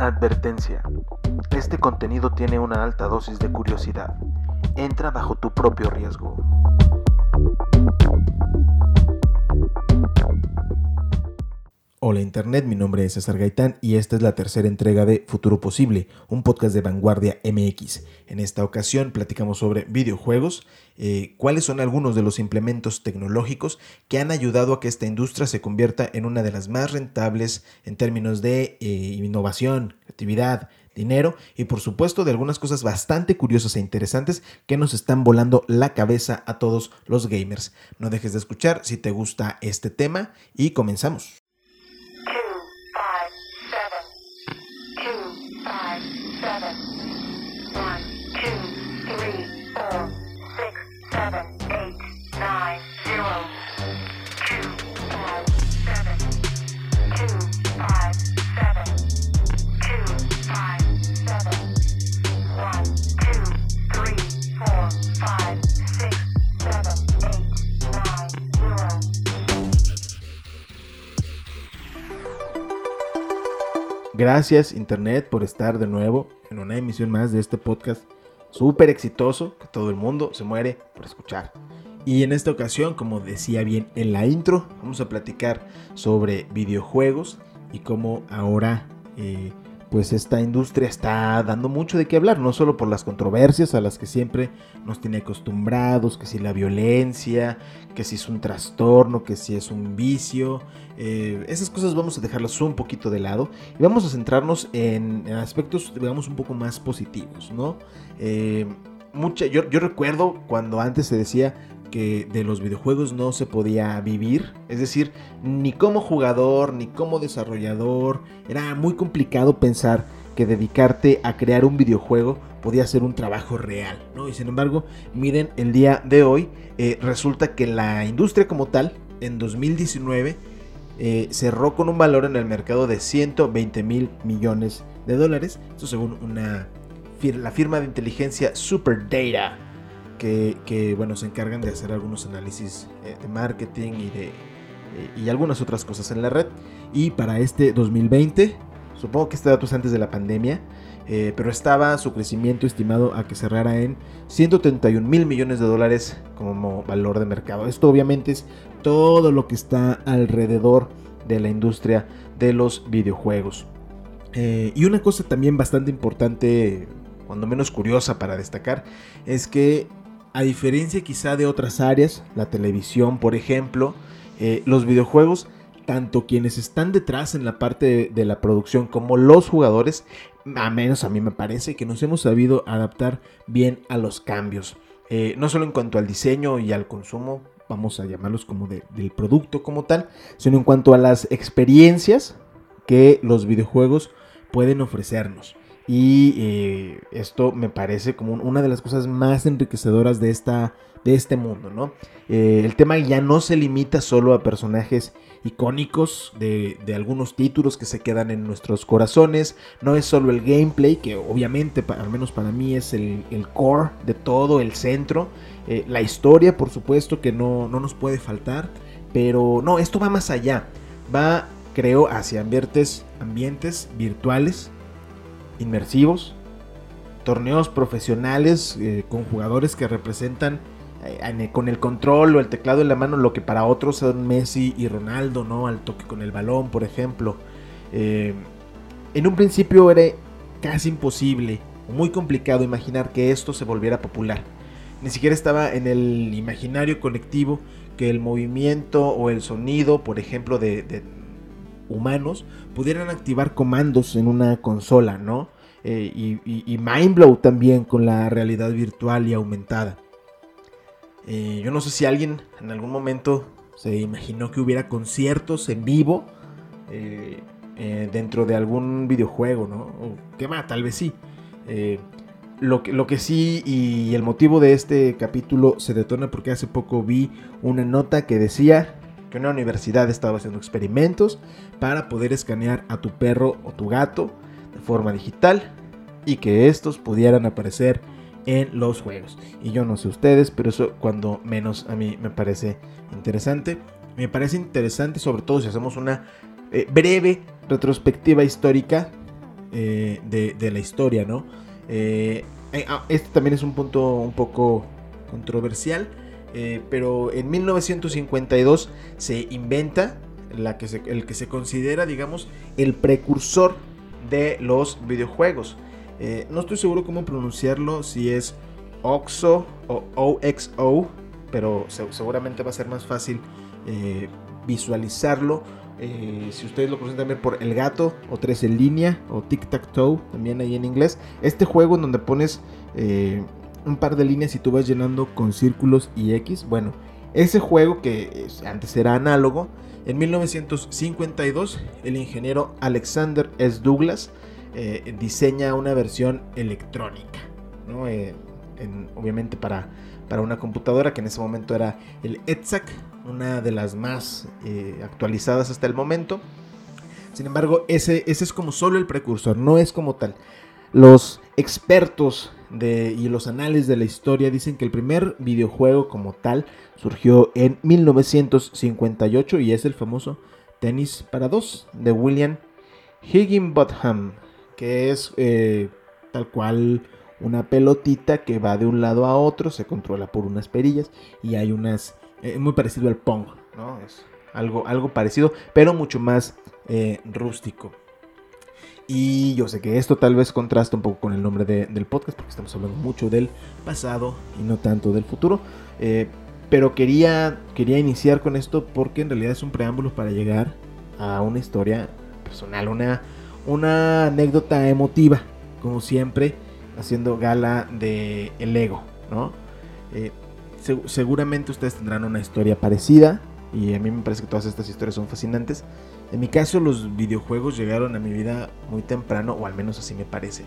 Advertencia. Este contenido tiene una alta dosis de curiosidad. Entra bajo tu propio riesgo. Hola Internet, mi nombre es César Gaitán y esta es la tercera entrega de Futuro Posible, un podcast de Vanguardia MX. En esta ocasión platicamos sobre videojuegos, eh, cuáles son algunos de los implementos tecnológicos que han ayudado a que esta industria se convierta en una de las más rentables en términos de eh, innovación, actividad, dinero y por supuesto de algunas cosas bastante curiosas e interesantes que nos están volando la cabeza a todos los gamers. No dejes de escuchar si te gusta este tema y comenzamos. Gracias Internet por estar de nuevo en una emisión más de este podcast súper exitoso que todo el mundo se muere por escuchar. Y en esta ocasión, como decía bien en la intro, vamos a platicar sobre videojuegos y cómo ahora eh, pues esta industria está dando mucho de qué hablar, no solo por las controversias a las que siempre nos tiene acostumbrados, que si la violencia, que si es un trastorno, que si es un vicio, eh, esas cosas vamos a dejarlas un poquito de lado y vamos a centrarnos en, aspectos, digamos, un poco más positivos, ¿no? Eh, mucha, yo, yo recuerdo cuando antes se decía que de los videojuegos no se podía vivir, es decir, ni como jugador, ni como desarrollador, era muy complicado pensar que dedicarte a crear un videojuego podía ser un trabajo real, ¿no? Y sin embargo, miren, el día de hoy eh, resulta que la industria como tal, en 2019, eh, cerró con un valor en el mercado de 120 mil millones de dólares, esto según una, la firma de inteligencia Superdata que, bueno, se encargan de hacer algunos análisis eh, de marketing y, de, eh, y algunas otras cosas en la red. Y para este 2020, supongo que este dato es antes de la pandemia, eh, pero estaba su crecimiento estimado a que cerrara en 131 mil millones de dólares como valor de mercado. Esto obviamente es todo lo que está alrededor de la industria de los videojuegos. y una cosa también bastante importante, cuando menos curiosa para destacar, es que a diferencia quizá de otras áreas, la televisión por ejemplo, eh, los videojuegos, tanto quienes están detrás en la parte de, la producción como los jugadores, a menos a mí me parece que nos hemos sabido adaptar bien a los cambios. Eh, no solo en cuanto al diseño y al consumo, vamos a llamarlos como del producto como tal, sino en cuanto a las experiencias que los videojuegos pueden ofrecernos. Y eh, esto me parece como una de las cosas más enriquecedoras de, esta, de este mundo, ¿no? Eh, el tema ya no se limita solo a personajes icónicos de, algunos títulos que se quedan en nuestros corazones. No es solo el gameplay, que obviamente, al menos para mí, es el, core de todo, el centro. Eh, la historia, por supuesto, que no, no nos puede faltar. Pero no, esto va más allá. Va, creo, hacia ambientes, ambientes virtuales inmersivos, torneos profesionales eh, con jugadores que representan eh, con el control o el teclado en la mano lo que para otros son Messi y Ronaldo, ¿no? Al toque con el balón, por ejemplo. Eh, en un principio era casi imposible, muy complicado imaginar que esto se volviera popular. Ni siquiera estaba en el imaginario colectivo que el movimiento o el sonido, por ejemplo, de humanos pudieran activar comandos en una consola, ¿no? Eh, y, Mindblow también con la realidad virtual y aumentada. Eh, yo no sé si alguien en algún momento se imaginó que hubiera conciertos en vivo eh, dentro de algún videojuego, ¿no? O, ¿Qué más? Tal vez sí. Lo que, sí y el motivo de este capítulo se detona porque hace poco vi una nota que decía que una universidad estaba haciendo experimentos para poder escanear a tu perro o tu gato de forma digital y que estos pudieran aparecer en los juegos. Y yo no sé ustedes, pero eso cuando menos a mí me parece interesante. Me parece interesante sobre todo si hacemos una eh, breve retrospectiva histórica eh, de, la historia, ¿no? Eh, ah, este también es un punto un poco controversial, pero en 1952 se inventa la que el que se considera, digamos, el precursor de los videojuegos. no estoy seguro cómo pronunciarlo, si es OXO o OXO, pero seguramente va a ser más fácil visualizarlo eh, si ustedes lo conocen también por El Gato o Tres en línea o Tic Tac Toe, también ahí en inglés. Este juego en donde pones eh, un par de líneas y tú vas llenando con círculos y X. Bueno, ese juego que antes era análogo, en 1952 el ingeniero Alexander S. Douglas eh, diseña una versión electrónica, obviamente para, para una computadora que en ese momento era el ETSAC una de las más eh, actualizadas hasta el momento. Sin embargo, ese, ese es como solo el precursor, no es como tal. Los expertos y los anales de la historia dicen que el primer videojuego como tal surgió en 1958 y es el famoso Tenis para dos de William Higginbotham, que es eh, tal cual una pelotita que va de un lado a otro, se controla por unas perillas y hay unas eh, muy parecido al Pong, ¿no? Es algo, algo parecido, pero mucho más eh, rústico. Y yo sé que esto tal vez contrasta un poco con el nombre del podcast, porque estamos hablando mucho del pasado y no tanto del futuro. Eh, pero quería, quería iniciar con esto porque en realidad es un preámbulo para llegar a una historia personal, una, una anécdota emotiva, como siempre, haciendo gala del el ego, ¿no? seguramente ustedes tendrán una historia parecida y a mí me parece que todas estas historias son fascinantes. En mi caso los videojuegos llegaron a mi vida muy temprano, o al menos así me parece,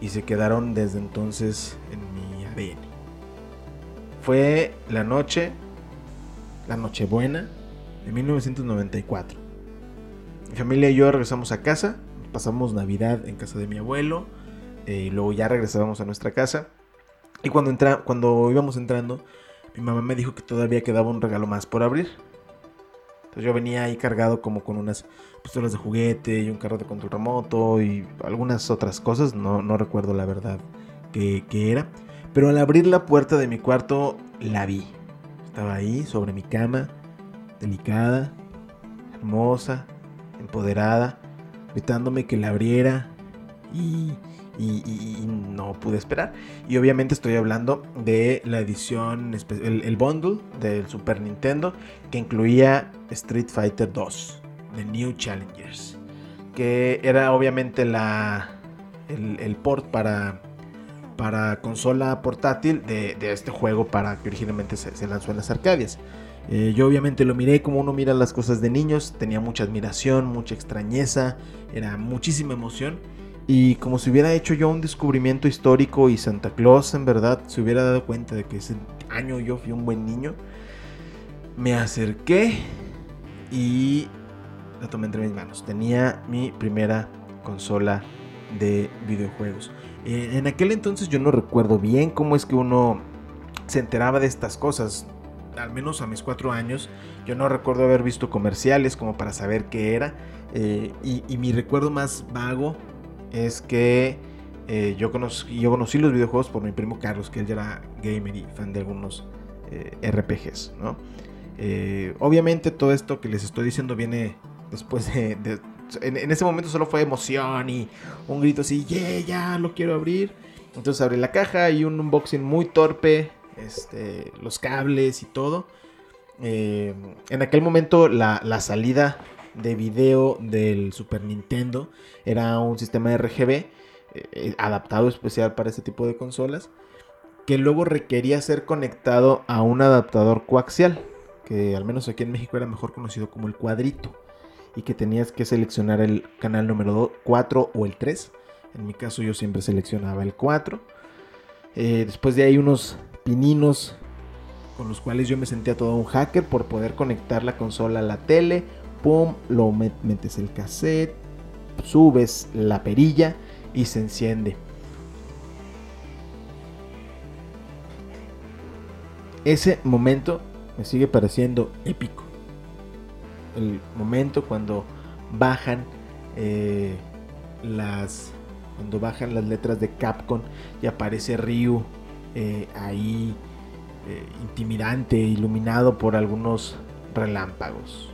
y se quedaron desde entonces en mi ADN. Fue la noche, la Nochebuena de 1994. Mi familia y yo regresamos a casa, pasamos Navidad en casa de mi abuelo, eh, y luego ya regresábamos a nuestra casa. Y cuando, entra, cuando íbamos entrando, mi mamá me dijo que todavía quedaba un regalo más por abrir. Entonces yo venía ahí cargado como con unas pistolas de juguete y un carro de control remoto y algunas otras cosas, no, no recuerdo la verdad qué, era. Pero al abrir la puerta de mi cuarto la vi. Estaba ahí sobre mi cama, delicada, hermosa, empoderada, gritándome que la abriera y y, no pude esperar. Y obviamente estoy hablando de la edición, el, bundle del Super Nintendo que incluía Street Fighter 2, The New Challengers, que era obviamente la, el, port para, para consola portátil de, este juego para que originalmente se, lanzó en las Arcadias. Eh, yo obviamente lo miré como uno mira las cosas de niños, tenía mucha admiración, mucha extrañeza, era muchísima emoción y como si hubiera hecho yo un descubrimiento histórico y Santa Claus en verdad se hubiera dado cuenta de que ese año yo fui un buen niño, me acerqué y la tomé entre mis manos. Tenía mi primera consola de videojuegos. Eh, en aquel entonces yo no recuerdo bien cómo es que uno se enteraba de estas cosas. Al menos a mis cuatro años, yo no recuerdo haber visto comerciales como para saber qué era. Eh, y mi recuerdo más vago es que eh, yo, conocí, los videojuegos por mi primo Carlos, que él ya era gamer y fan de algunos eh, RPGs, ¿no? Eh, obviamente todo esto que les estoy diciendo viene después de... en, ese momento solo fue emoción y un grito así, yeah, ya lo quiero abrir. Entonces abrí la caja y un unboxing muy torpe, este, los cables y todo. en aquel momento la, la salida de video del Super Nintendo. Era un sistema RGB eh, eh, adaptado especial para este tipo de consolas. Que luego requería ser conectado a un adaptador coaxial. Que al menos aquí en México era mejor conocido como el cuadrito. Y que tenías que seleccionar el canal número 4 o el 3. En mi caso yo siempre seleccionaba el 4. Eh, después de ahí unos pininos con los cuales yo me sentía todo un hacker por poder conectar la consola a la tele pum, lo metes el cassette, subes la perilla y se enciende. Ese momento me sigue pareciendo épico. El momento cuando bajan eh, las, cuando bajan las letras de Capcom y aparece Ryu eh, ahí eh, intimidante, iluminado por algunos relámpagos.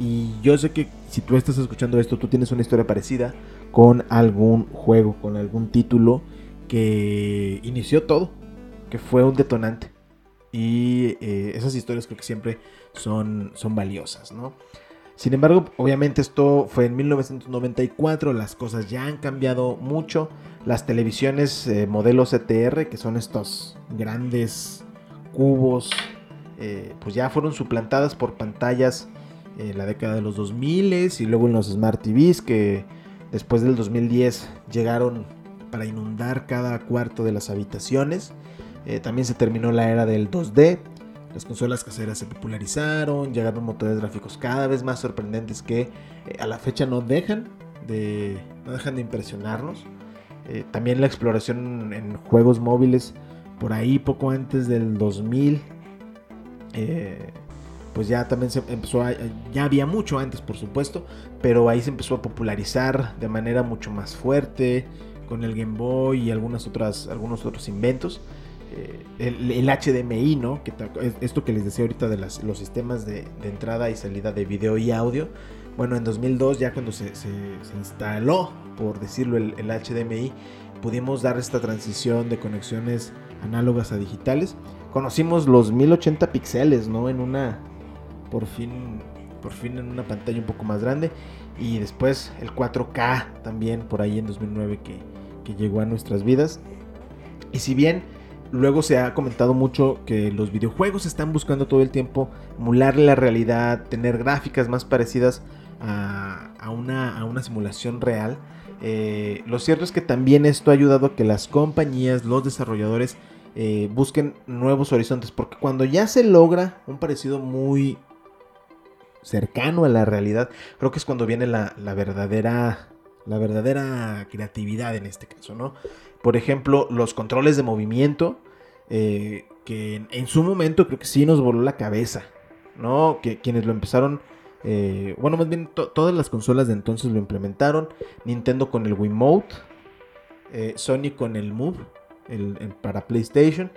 Y yo sé que si tú estás escuchando esto, tú tienes una historia parecida con algún juego, con algún título que inició todo, que fue un detonante. Y eh, esas historias creo que siempre son, son valiosas, ¿no? Sin embargo, obviamente esto fue en 1994, las cosas ya han cambiado mucho. Las televisiones eh, modelo CTR, que son estos grandes cubos, eh, pues ya fueron suplantadas por pantallas en la década de los 2000 y luego en los Smart TVs que después del 2010 llegaron para inundar cada cuarto de las habitaciones. Eh, también se terminó la era del 2D. Las consolas caseras se popularizaron, llegaron motores gráficos cada vez más sorprendentes que eh, a la fecha no dejan de, no dejan de impresionarnos. Eh, también la exploración en juegos móviles por ahí poco antes del 2000 pues ya también se empezó a, ya había mucho antes por supuesto, pero ahí se empezó a popularizar de manera mucho más fuerte con el Game Boy y algunas otras, algunos otros inventos. Eh, el, HDMI, ¿no? Esto que les decía ahorita de los sistemas de, entrada y salida de video y audio. Bueno, en 2002 ya cuando se, instaló, por decirlo, el, el HDMI, pudimos dar esta transición de conexiones análogas a digitales. Conocimos los 1080 píxeles, ¿no? En una, por fin, por fin en una pantalla un poco más grande. Y después el 4K también por ahí en 2009 que, que llegó a nuestras vidas. Y si bien luego se ha comentado mucho que los videojuegos están buscando todo el tiempo emular la realidad, tener gráficas más parecidas a, a, una, a una, simulación real. Eh, lo cierto es que también esto ha ayudado a que las compañías, los desarrolladores, eh, busquen nuevos horizontes. Porque cuando ya se logra un parecido muy cercano a la realidad, creo que es cuando viene la, verdadera la verdadera creatividad en este caso, ¿no? Por ejemplo, los controles de movimiento, eh, que en, su momento creo que sí nos voló la cabeza, ¿no? Que quienes lo empezaron, eh, bueno, más bien todas las consolas de entonces lo implementaron, Nintendo con el Wiimote, eh, Sony con el Move el, para PlayStation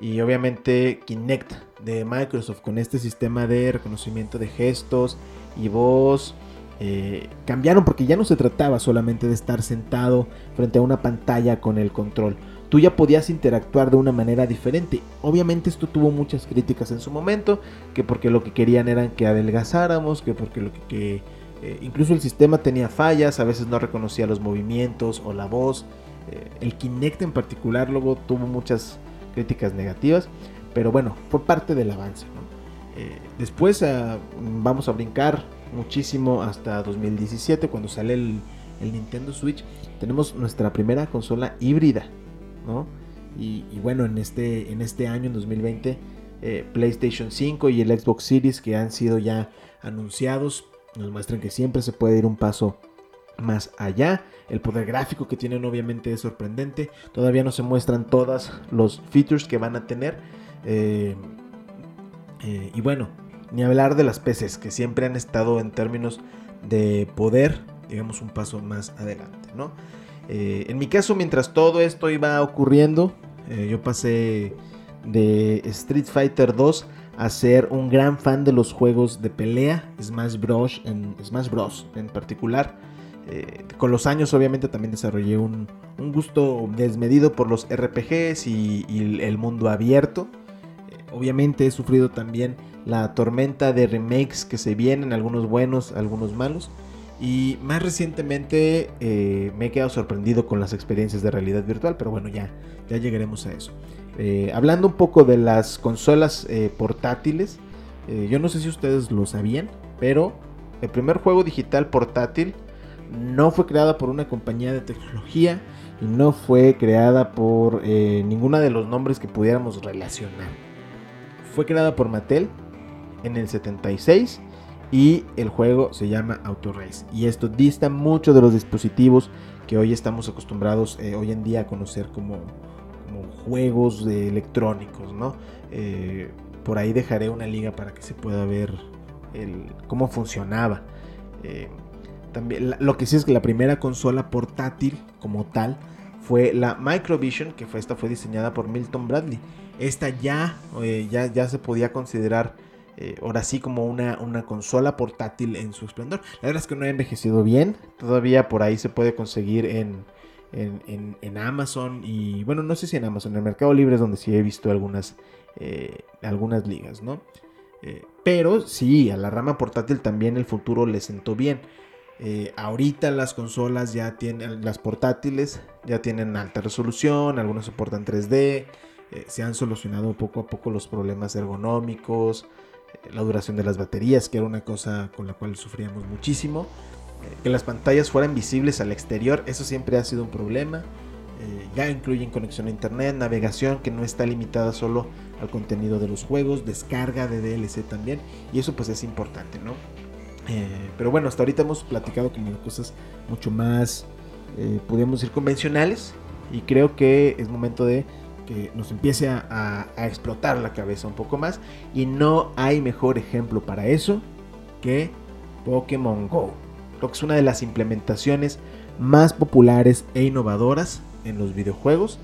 y obviamente Kinect de Microsoft con este sistema de reconocimiento de gestos y voz. Eh, cambiaron porque ya no se trataba solamente de estar sentado frente a una pantalla con el control. Tú ya podías interactuar de una manera diferente. Obviamente esto tuvo muchas críticas en su momento, que porque lo que querían eran que adelgazáramos, que porque lo que, eh, incluso el sistema tenía fallas, a veces no reconocía los movimientos o la voz. Eh, el Kinect en particular luego tuvo muchas críticas negativas, pero bueno, fue parte del avance. Eh, después ah, vamos a brincar muchísimo hasta 2017 cuando sale el, Nintendo Switch. Tenemos nuestra primera consola híbrida, Y, bueno, en este, en este año, en 2020, eh, PlayStation 5 y el Xbox Series que han sido ya anunciados nos muestran que siempre se puede ir un paso más allá. El poder gráfico que tienen obviamente es sorprendente. Todavía no se muestran todos los features que van a tener. Eh, eh, y bueno, ni hablar de las PCs que siempre han estado en términos de poder, digamos, un paso más adelante, ¿no? Eh, en mi caso, mientras todo esto iba ocurriendo, yo pasé de Street Fighter 2 a ser un gran fan de los juegos de pelea, Smash Bros. en, Smash Bros. en particular. Con los años obviamente también desarrollé un, gusto desmedido por los RPGs y, el mundo abierto. Eh, obviamente he sufrido también la tormenta de remakes que se vienen, algunos buenos, algunos malos. Y más recientemente eh, me he quedado sorprendido con las experiencias de realidad virtual, pero bueno, ya, ya llegaremos a eso. hablando un poco de las consolas portátiles, yo no sé si ustedes lo sabían, pero el primer juego digital portátil no fue creada por una compañía de tecnología y no fue creada por eh, ninguno de los nombres que pudiéramos relacionar. Fue creada por Mattel en el 76 y el juego se llama Auto Race. Y esto dista mucho de los dispositivos que hoy estamos acostumbrados eh, hoy en día a conocer como, juegos de electrónicos, eh, por ahí dejaré una liga para que se pueda ver cómo funcionaba. también, lo que sí es que la primera consola portátil como tal fue la Microvision, que fue, esta fue diseñada por Milton Bradley. Esta ya, eh, ya, ya se podía considerar eh, ahora sí como una, una consola portátil en su esplendor. La verdad es que no ha envejecido bien, todavía por ahí se puede conseguir en, en, Amazon y bueno, no sé si en Amazon, en el Mercado Libre es donde sí he visto algunas, eh, algunas ligas, ¿no? pero sí, a la rama portátil también el futuro le sentó bien. Ahorita las consolas ya tienen, las portátiles ya tienen alta resolución, algunas soportan 3D, eh, se han solucionado poco a poco los problemas ergonómicos, eh, la duración de las baterías, que era una cosa con la cual sufríamos muchísimo, que las pantallas fueran visibles al exterior, eso siempre ha sido un problema. ya incluyen conexión a internet, navegación que no está limitada solo al contenido de los juegos, descarga de DLC también, y eso pues es importante, ¿no? Eh, pero bueno, hasta ahorita hemos platicado como cosas mucho más, eh, decir, convencionales. Y creo que es momento de que nos empiece a, explotar la cabeza un poco más. Y no hay mejor ejemplo para eso que Pokémon Go. Creo que es una de las implementaciones más populares e innovadoras en los videojuegos.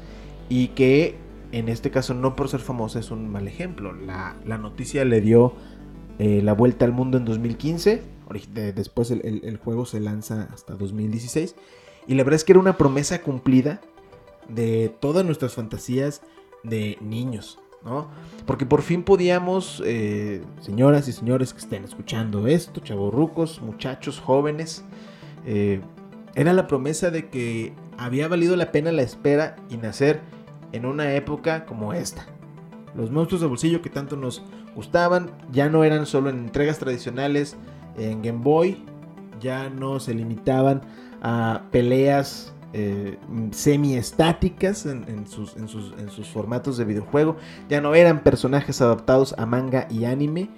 Y que en este caso no por ser famosa es un mal ejemplo. La, la noticia le dio eh, la vuelta al mundo en 2015. Después el, juego se lanza hasta 2016. Y la verdad es que era una promesa cumplida de todas nuestras fantasías de niños. ¿no? Porque por fin podíamos, eh, señoras y señores que estén escuchando esto, chavorrucos, muchachos, jóvenes, eh, era la promesa de que había valido la pena la espera y nacer en una época como esta. Los monstruos de bolsillo que tanto nos gustaban, ya no eran solo en entregas tradicionales en Game Boy, ya no se limitaban a peleas eh, semi-estáticas en, sus, formatos de videojuego, ya no eran personajes adaptados a manga y anime.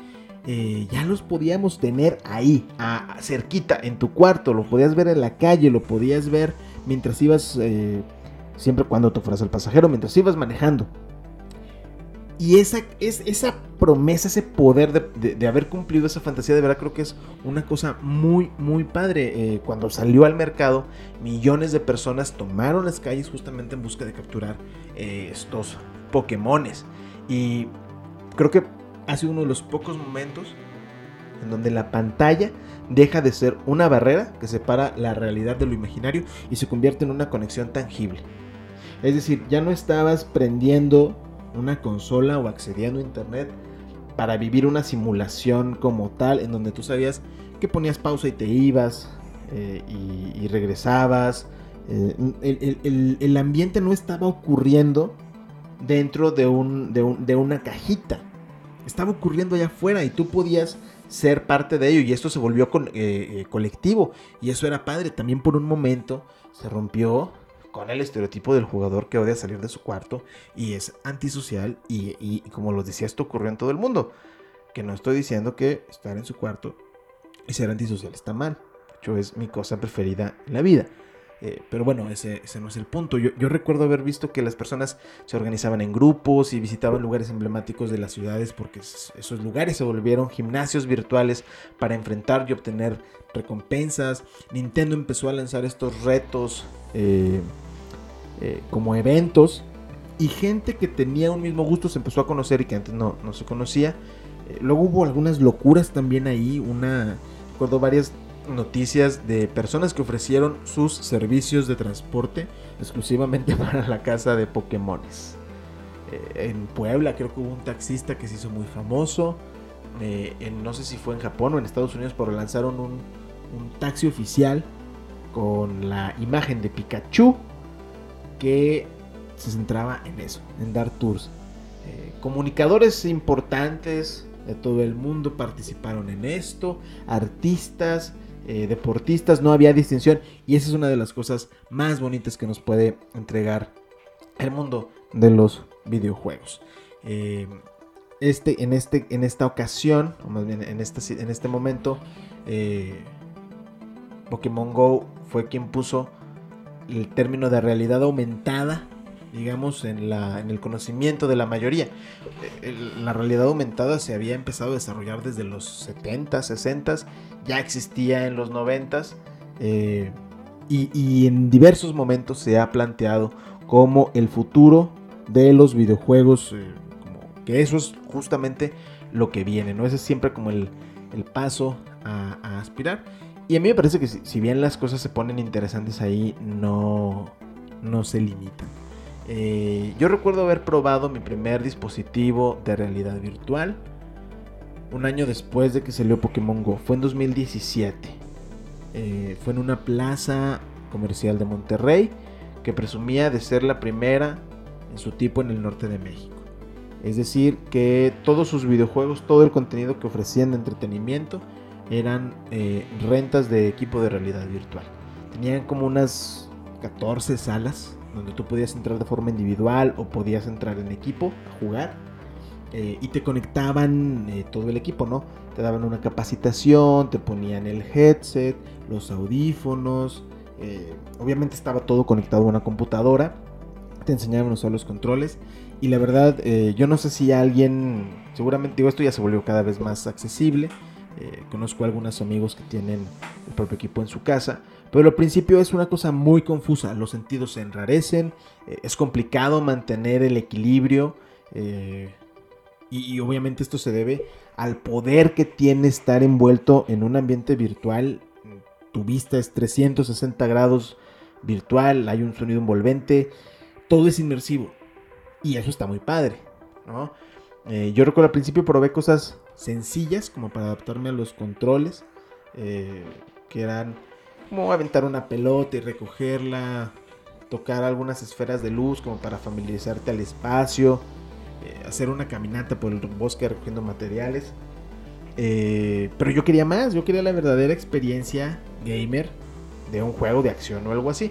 Eh, ya los podíamos tener ahí, a, cerquita, en tu cuarto, lo podías ver en la calle, lo podías ver mientras ibas, eh, siempre cuando te fueras el pasajero, mientras ibas manejando. Y esa, es, esa promesa, ese poder de, haber cumplido esa fantasía, de verdad creo que es una cosa muy, muy padre. Eh, cuando salió al mercado, millones de personas tomaron las calles justamente en busca de capturar eh, estos Pokémones. Y creo que ha sido uno de los pocos momentos en donde la pantalla deja de ser una barrera que separa la realidad de lo imaginario y se convierte en una conexión tangible. Es decir, ya no estabas prendiendo una consola o accediendo a internet para vivir una simulación como tal, en donde tú sabías que ponías pausa y te ibas eh, y, regresabas. Eh, el, ambiente no estaba ocurriendo dentro de, un, de, una cajita. Estaba ocurriendo allá afuera y tú podías ser parte de ello y esto se volvió eh, colectivo y eso era padre. También por un momento se rompió con el estereotipo del jugador que odia salir de su cuarto y es antisocial y, como lo decía, esto ocurrió en todo el mundo. Que no estoy diciendo que estar en su cuarto y ser antisocial está mal. De hecho, es mi cosa preferida en la vida. Eh, pero bueno, ese, no es el punto. Yo, yo, recuerdo haber visto que las personas se organizaban en grupos y visitaban lugares emblemáticos de las ciudades porque esos lugares se volvieron gimnasios virtuales para enfrentar y obtener recompensas. Nintendo empezó a lanzar estos retos eh, eh, como eventos y gente que tenía un mismo gusto se empezó a conocer y que antes no, se conocía. Eh, luego hubo algunas locuras también ahí, una, recuerdo varias noticias de personas que ofrecieron sus servicios de transporte exclusivamente para la casa de Pokémones. Eh, en Puebla creo que hubo un taxista que se hizo muy famoso. no sé si fue en Japón o en Estados Unidos, pero lanzaron un taxi oficial con la imagen de Pikachu que se centraba en eso, en dar tours. Eh, comunicadores importantes de todo el mundo participaron en esto, artistas, eh, deportistas, no había distinción y esa es una de las cosas más bonitas que nos puede entregar el mundo de los videojuegos. Eh, este, en, este, en esta ocasión, o más bien en este, en este momento, Pokémon Go fue quien puso el término de realidad aumentada, digamos, en, la, en el conocimiento de la mayoría. la realidad aumentada se había empezado a desarrollar desde los 70, 60, ya existía en los 90, Eh, y, en diversos momentos se ha planteado como el futuro de los videojuegos, eh, que eso es justamente lo que viene, ¿no? Ese es siempre como el, paso a, aspirar. Y a mí me parece que si, bien las cosas se ponen interesantes ahí, no, no se limitan. Eh, yo recuerdo haber probado mi primer dispositivo de realidad virtual un año después de que salió Pokémon Go. Fue en 2017. Eh, fue en una plaza comercial de Monterrey que presumía de ser la primera en su tipo en el norte de México. Es decir, que todos sus videojuegos, todo el contenido que ofrecían de entretenimiento eran eh, rentas de equipo de realidad virtual. Tenían como unas 14 salas donde tú podías entrar de forma individual o podías entrar en equipo a jugar. Eh, y te conectaban eh, todo el equipo, ¿no? Te daban una capacitación, te ponían el headset, los audífonos. Obviamente estaba todo conectado a una computadora. Te enseñaban a usar los controles. Y la verdad, yo no sé si alguien, seguramente digo, esto ya se volvió cada vez más accesible. Conozco a algunos amigos que tienen el propio equipo en su casa. Pero al principio es una cosa muy confusa, los sentidos se enrarecen, eh, es complicado mantener el equilibrio eh, y, obviamente esto se debe al poder que tiene estar envuelto en un ambiente virtual. Tu vista es 360 grados virtual, hay un sonido envolvente, todo es inmersivo y eso está muy padre. Eh, yo recuerdo al principio probé cosas sencillas como para adaptarme a los controles que eran como aventar una pelota y recogerla, tocar algunas esferas de luz como para familiarizarte al espacio, eh, hacer una caminata por el bosque recogiendo materiales. Eh, pero yo quería más, yo quería la verdadera experiencia gamer de un juego de acción o algo así.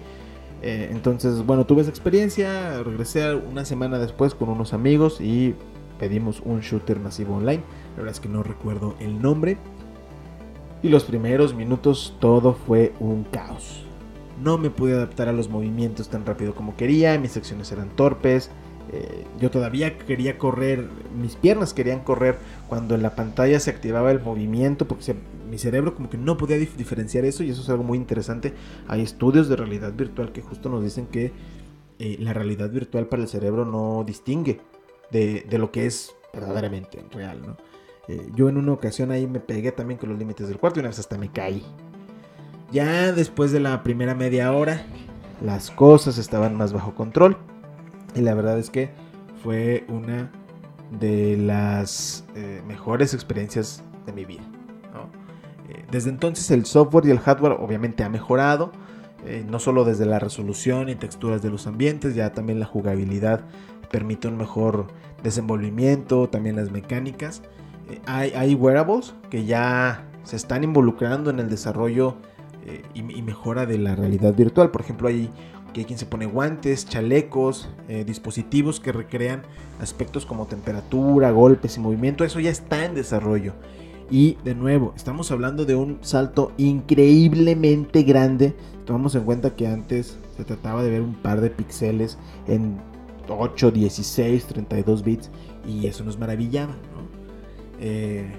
Eh, entonces, bueno, tuve esa experiencia, regresé una semana después con unos amigos y pedimos un shooter masivo online. La verdad es que no recuerdo el nombre, y los primeros minutos todo fue un caos. No me pude adaptar a los movimientos tan rápido como quería, mis acciones eran torpes, eh, yo todavía quería correr, mis piernas querían correr cuando en la pantalla se activaba el movimiento, porque mi cerebro como que no podía diferenciar eso y eso es algo muy interesante. Hay estudios de realidad virtual que justo nos dicen que eh, la realidad virtual para el cerebro no distingue de, lo que es verdaderamente real, ¿no? Eh, yo en una ocasión ahí me pegué también con los límites del cuarto y una vez hasta me caí. Ya después de la primera media hora, las cosas estaban más bajo control. Y la verdad es que fue una de las eh, mejores experiencias de mi vida. Eh, desde entonces el software y el hardware obviamente ha mejorado. no solo desde la resolución y texturas de los ambientes, ya también la jugabilidad permite un mejor desenvolvimiento, también las mecánicas hay, wearables que ya se están involucrando en el desarrollo eh, y, mejora de la realidad virtual. Por ejemplo, hay, hay quien se pone guantes, chalecos, eh, dispositivos que recrean aspectos como temperatura, golpes y movimiento. Eso ya está en desarrollo. Y de nuevo, estamos hablando de un salto increíblemente grande. Tomamos en cuenta que antes se trataba de ver un par de píxeles en 8, 16, 32 bits. Y eso nos maravillaba. Eh,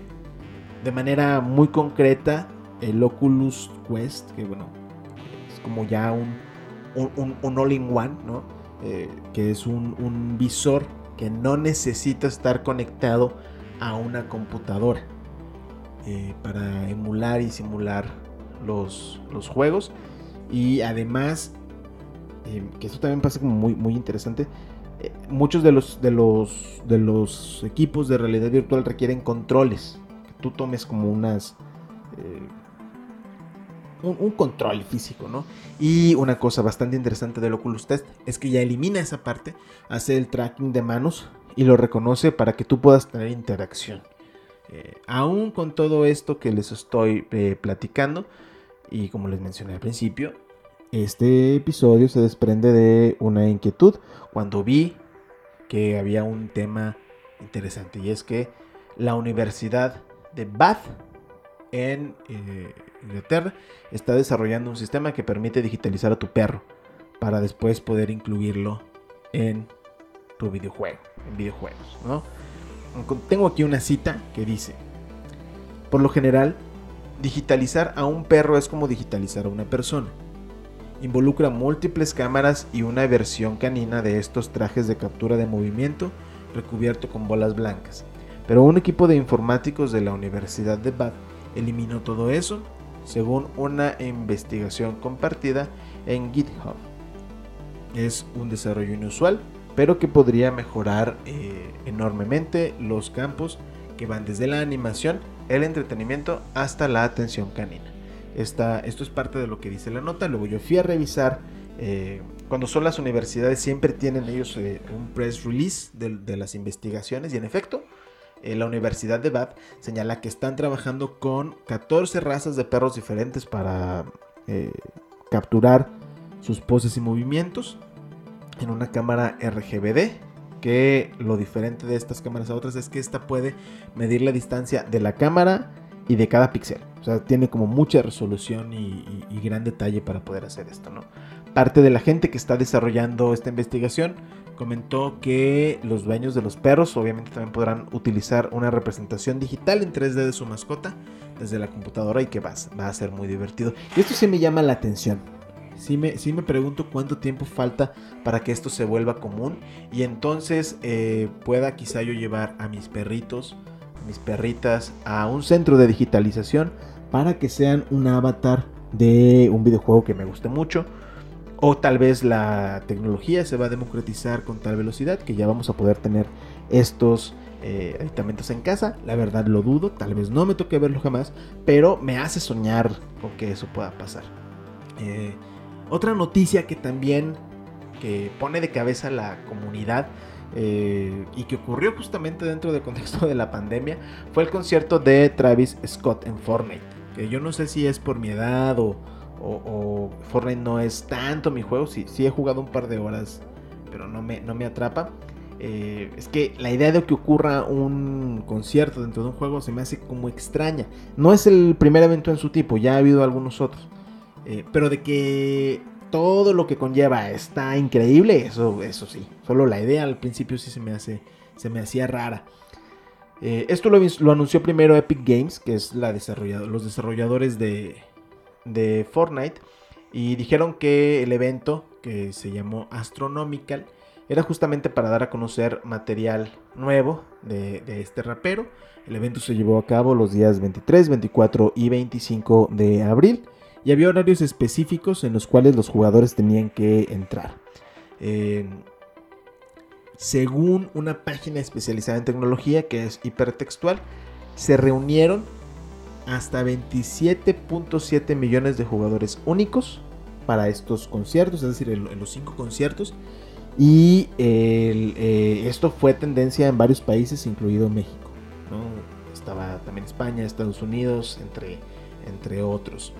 de manera muy concreta el Oculus Quest, que bueno, es como ya un, un, all-in-one, ¿no? Eh, que es un, visor que no necesita estar conectado a una computadora eh, para emular y simular los, los juegos. Y además, que eso también pasa como muy, muy interesante, eh, muchos de los, de, los, de los equipos de realidad virtual requieren controles. Que tú tomes como unas... Eh, un, control físico, ¿no? Y una cosa bastante interesante del Oculus Test es que ya elimina esa parte, hace el tracking de manos y lo reconoce para que tú puedas tener interacción. Eh, aún con todo esto que les estoy platicando, y como les mencioné al principio, este episodio se desprende de una inquietud cuando vi que había un tema interesante y es que la Universidad de Bath en eh, Inglaterra está desarrollando un sistema que permite digitalizar a tu perro para después poder incluirlo en tu videojuego, en videojuegos, Tengo aquí una cita que dice, por lo general, Digitalizar a un perro es como digitalizar a una persona. Involucra múltiples cámaras y una versión canina de estos trajes de captura de movimiento recubierto con bolas blancas. Pero un equipo de informáticos de la Universidad de Bath eliminó todo eso, según una investigación compartida en GitHub. Es un desarrollo inusual, pero que podría mejorar eh, enormemente los campos que van desde la animación, el entretenimiento hasta la atención canina. Esto es parte de lo que dice la nota. Luego yo fui a revisar. Eh, cuando son las universidades siempre tienen ellos eh, un press release de, las investigaciones y en efecto la Universidad de Bath señala que están trabajando con 14 razas de perros diferentes para capturar sus poses y movimientos en una cámara RGBD que lo diferente de estas cámaras a otras es que esta puede medir la distancia de la cámara y de cada píxel. O sea, tiene como mucha resolución y, gran detalle para poder hacer esto, ¿no? Parte de la gente que está desarrollando esta investigación comentó que los dueños de los perros obviamente también podrán utilizar una representación digital en 3D de su mascota desde la computadora y que va, va a ser muy divertido. Y esto sí me llama la atención sí me, me pregunto cuánto tiempo falta para que esto se vuelva común y entonces eh, pueda quizá yo llevar a mis perritos, mis perritas a un centro de digitalización para que sean un avatar de un videojuego que me guste mucho. O tal vez la tecnología se va a democratizar con tal velocidad que ya vamos a poder tener estos eh, aditamentos en casa. La verdad lo dudo, tal vez no me toque verlo jamás, pero me hace soñar con que eso pueda pasar. Eh, otra noticia que también que pone de cabeza la comunidad eh, y que ocurrió justamente dentro del contexto de la pandemia fue el concierto de Travis Scott en Fortnite. Que yo no sé si es por mi edad o, Fortnite no es tanto mi juego. Sí, sí, he jugado un par de horas, pero no me, no me atrapa. Eh, es que la idea de que ocurra un concierto dentro de un juego se me hace como extraña. No es el primer evento en su tipo, ya ha habido algunos otros. Eh, pero de que todo lo que conlleva está increíble, eso, eso sí. Solo la idea al principio sí se me, hace, se me hacía rara. Eh, esto lo, anunció primero Epic Games, que es la los desarrolladores de, de Fortnite. Y dijeron que el evento, que se llamó Astronomical, era justamente para dar a conocer material nuevo de, de, este rapero. El evento se llevó a cabo los días 23, 24 y 25 de abril y había horarios específicos en los cuales los jugadores tenían que entrar. Eh, según una página especializada en tecnología que es hipertextual, se reunieron hasta 27.7 millones de jugadores únicos para estos conciertos, es decir, en, los cinco conciertos. Y eh, esto fue tendencia en varios países, incluido México. Estaba también España, Estados Unidos, entre, entre otros.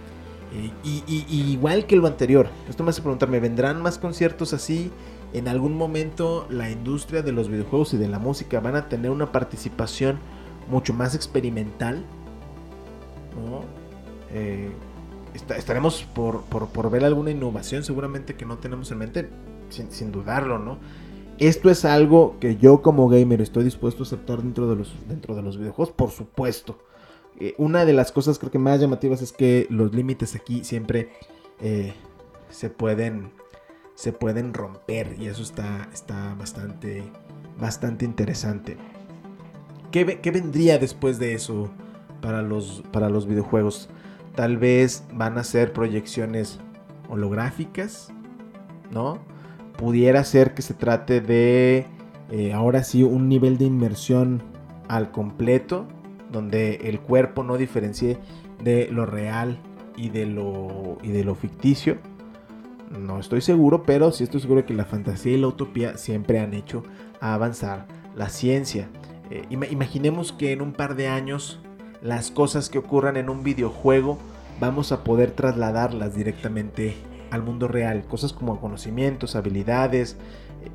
Y, igual que lo anterior, esto me hace preguntarme, ¿vendrán más conciertos así? ¿En algún momento la industria de los videojuegos y de la música van a tener una participación mucho más experimental? Eh, estaremos por, ver alguna innovación seguramente que no tenemos en mente, sin, dudarlo, ¿no? Esto es algo que yo como gamer estoy dispuesto a aceptar dentro de los videojuegos, por supuesto. Eh, una de las cosas creo que más llamativas es que los límites aquí siempre eh, se pueden se pueden romper y eso está, está bastante, bastante interesante. ¿Qué, vendría después de eso para los, para los videojuegos? Tal vez van a ser proyecciones holográficas, ¿no? Pudiera ser que se trate de, eh, ahora sí, un nivel de inmersión al completo donde el cuerpo no diferencie de lo real y de lo, y de lo ficticio. No estoy seguro, pero sí estoy seguro que la fantasía y la utopía siempre han hecho avanzar la ciencia. Eh, imaginemos que en un par de años las cosas que ocurran en un videojuego vamos a poder trasladarlas directamente al mundo real. Cosas como conocimientos, habilidades,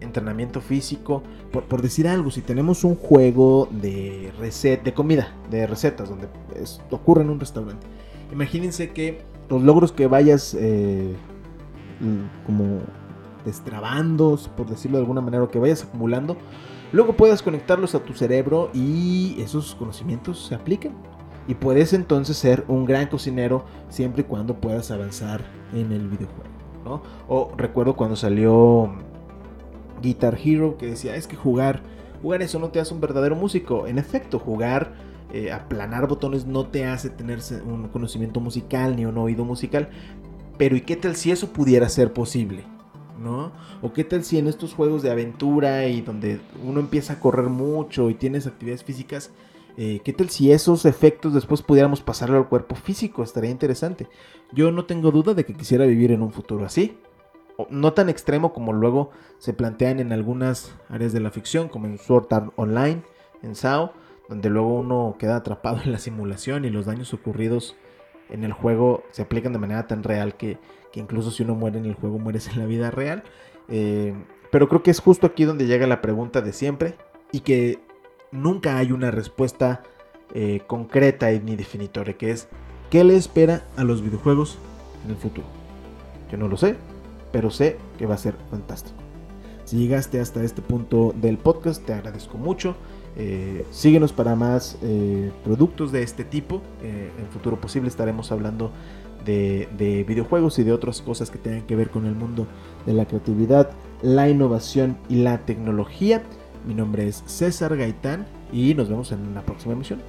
entrenamiento físico. Por, decir algo, si tenemos un juego de receta, de comida, de recetas, donde ocurre en un restaurante, imagínense que los logros que vayas eh, como destrabando, por decirlo de alguna manera, o que vayas acumulando, luego puedas conectarlos a tu cerebro y esos conocimientos se apliquen. y puedes entonces ser un gran cocinero siempre y cuando puedas avanzar en el videojuego. ¿no? O recuerdo cuando salió Guitar Hero que decía, es que jugar, jugar eso no te hace un verdadero músico. En efecto, jugar, eh, aplanar botones no te hace tener un conocimiento musical ni un oído musical. Pero ¿y qué tal si eso pudiera ser posible? ¿No? O qué tal si en estos juegos de aventura y donde uno empieza a correr mucho y tienes actividades físicas, eh, ¿qué tal si esos efectos después pudiéramos pasarlo al cuerpo físico? Estaría interesante. Yo no tengo duda de que quisiera vivir en un futuro así no tan extremo como luego se plantean en algunas áreas de la ficción, como en Sword Art Online, en SAO, donde luego uno queda atrapado en la simulación y los daños ocurridos en el juego se aplican de manera tan real que, incluso si uno muere en el juego, mueres en la vida real. Eh, pero creo que es justo aquí donde llega la pregunta de siempre y que nunca hay una respuesta eh, concreta ni definitoria, que es ¿qué le espera a los videojuegos en el futuro? Yo no lo sé, pero sé que va a ser fantástico. Si llegaste hasta este punto del podcast, te agradezco mucho. Eh, síguenos para más eh, productos de este tipo. Eh, en futuro posible estaremos hablando de, de, videojuegos y de otras cosas que tengan que ver con el mundo de la creatividad, la innovación y la tecnología. Mi nombre es César Gaitán y nos vemos en la próxima emisión.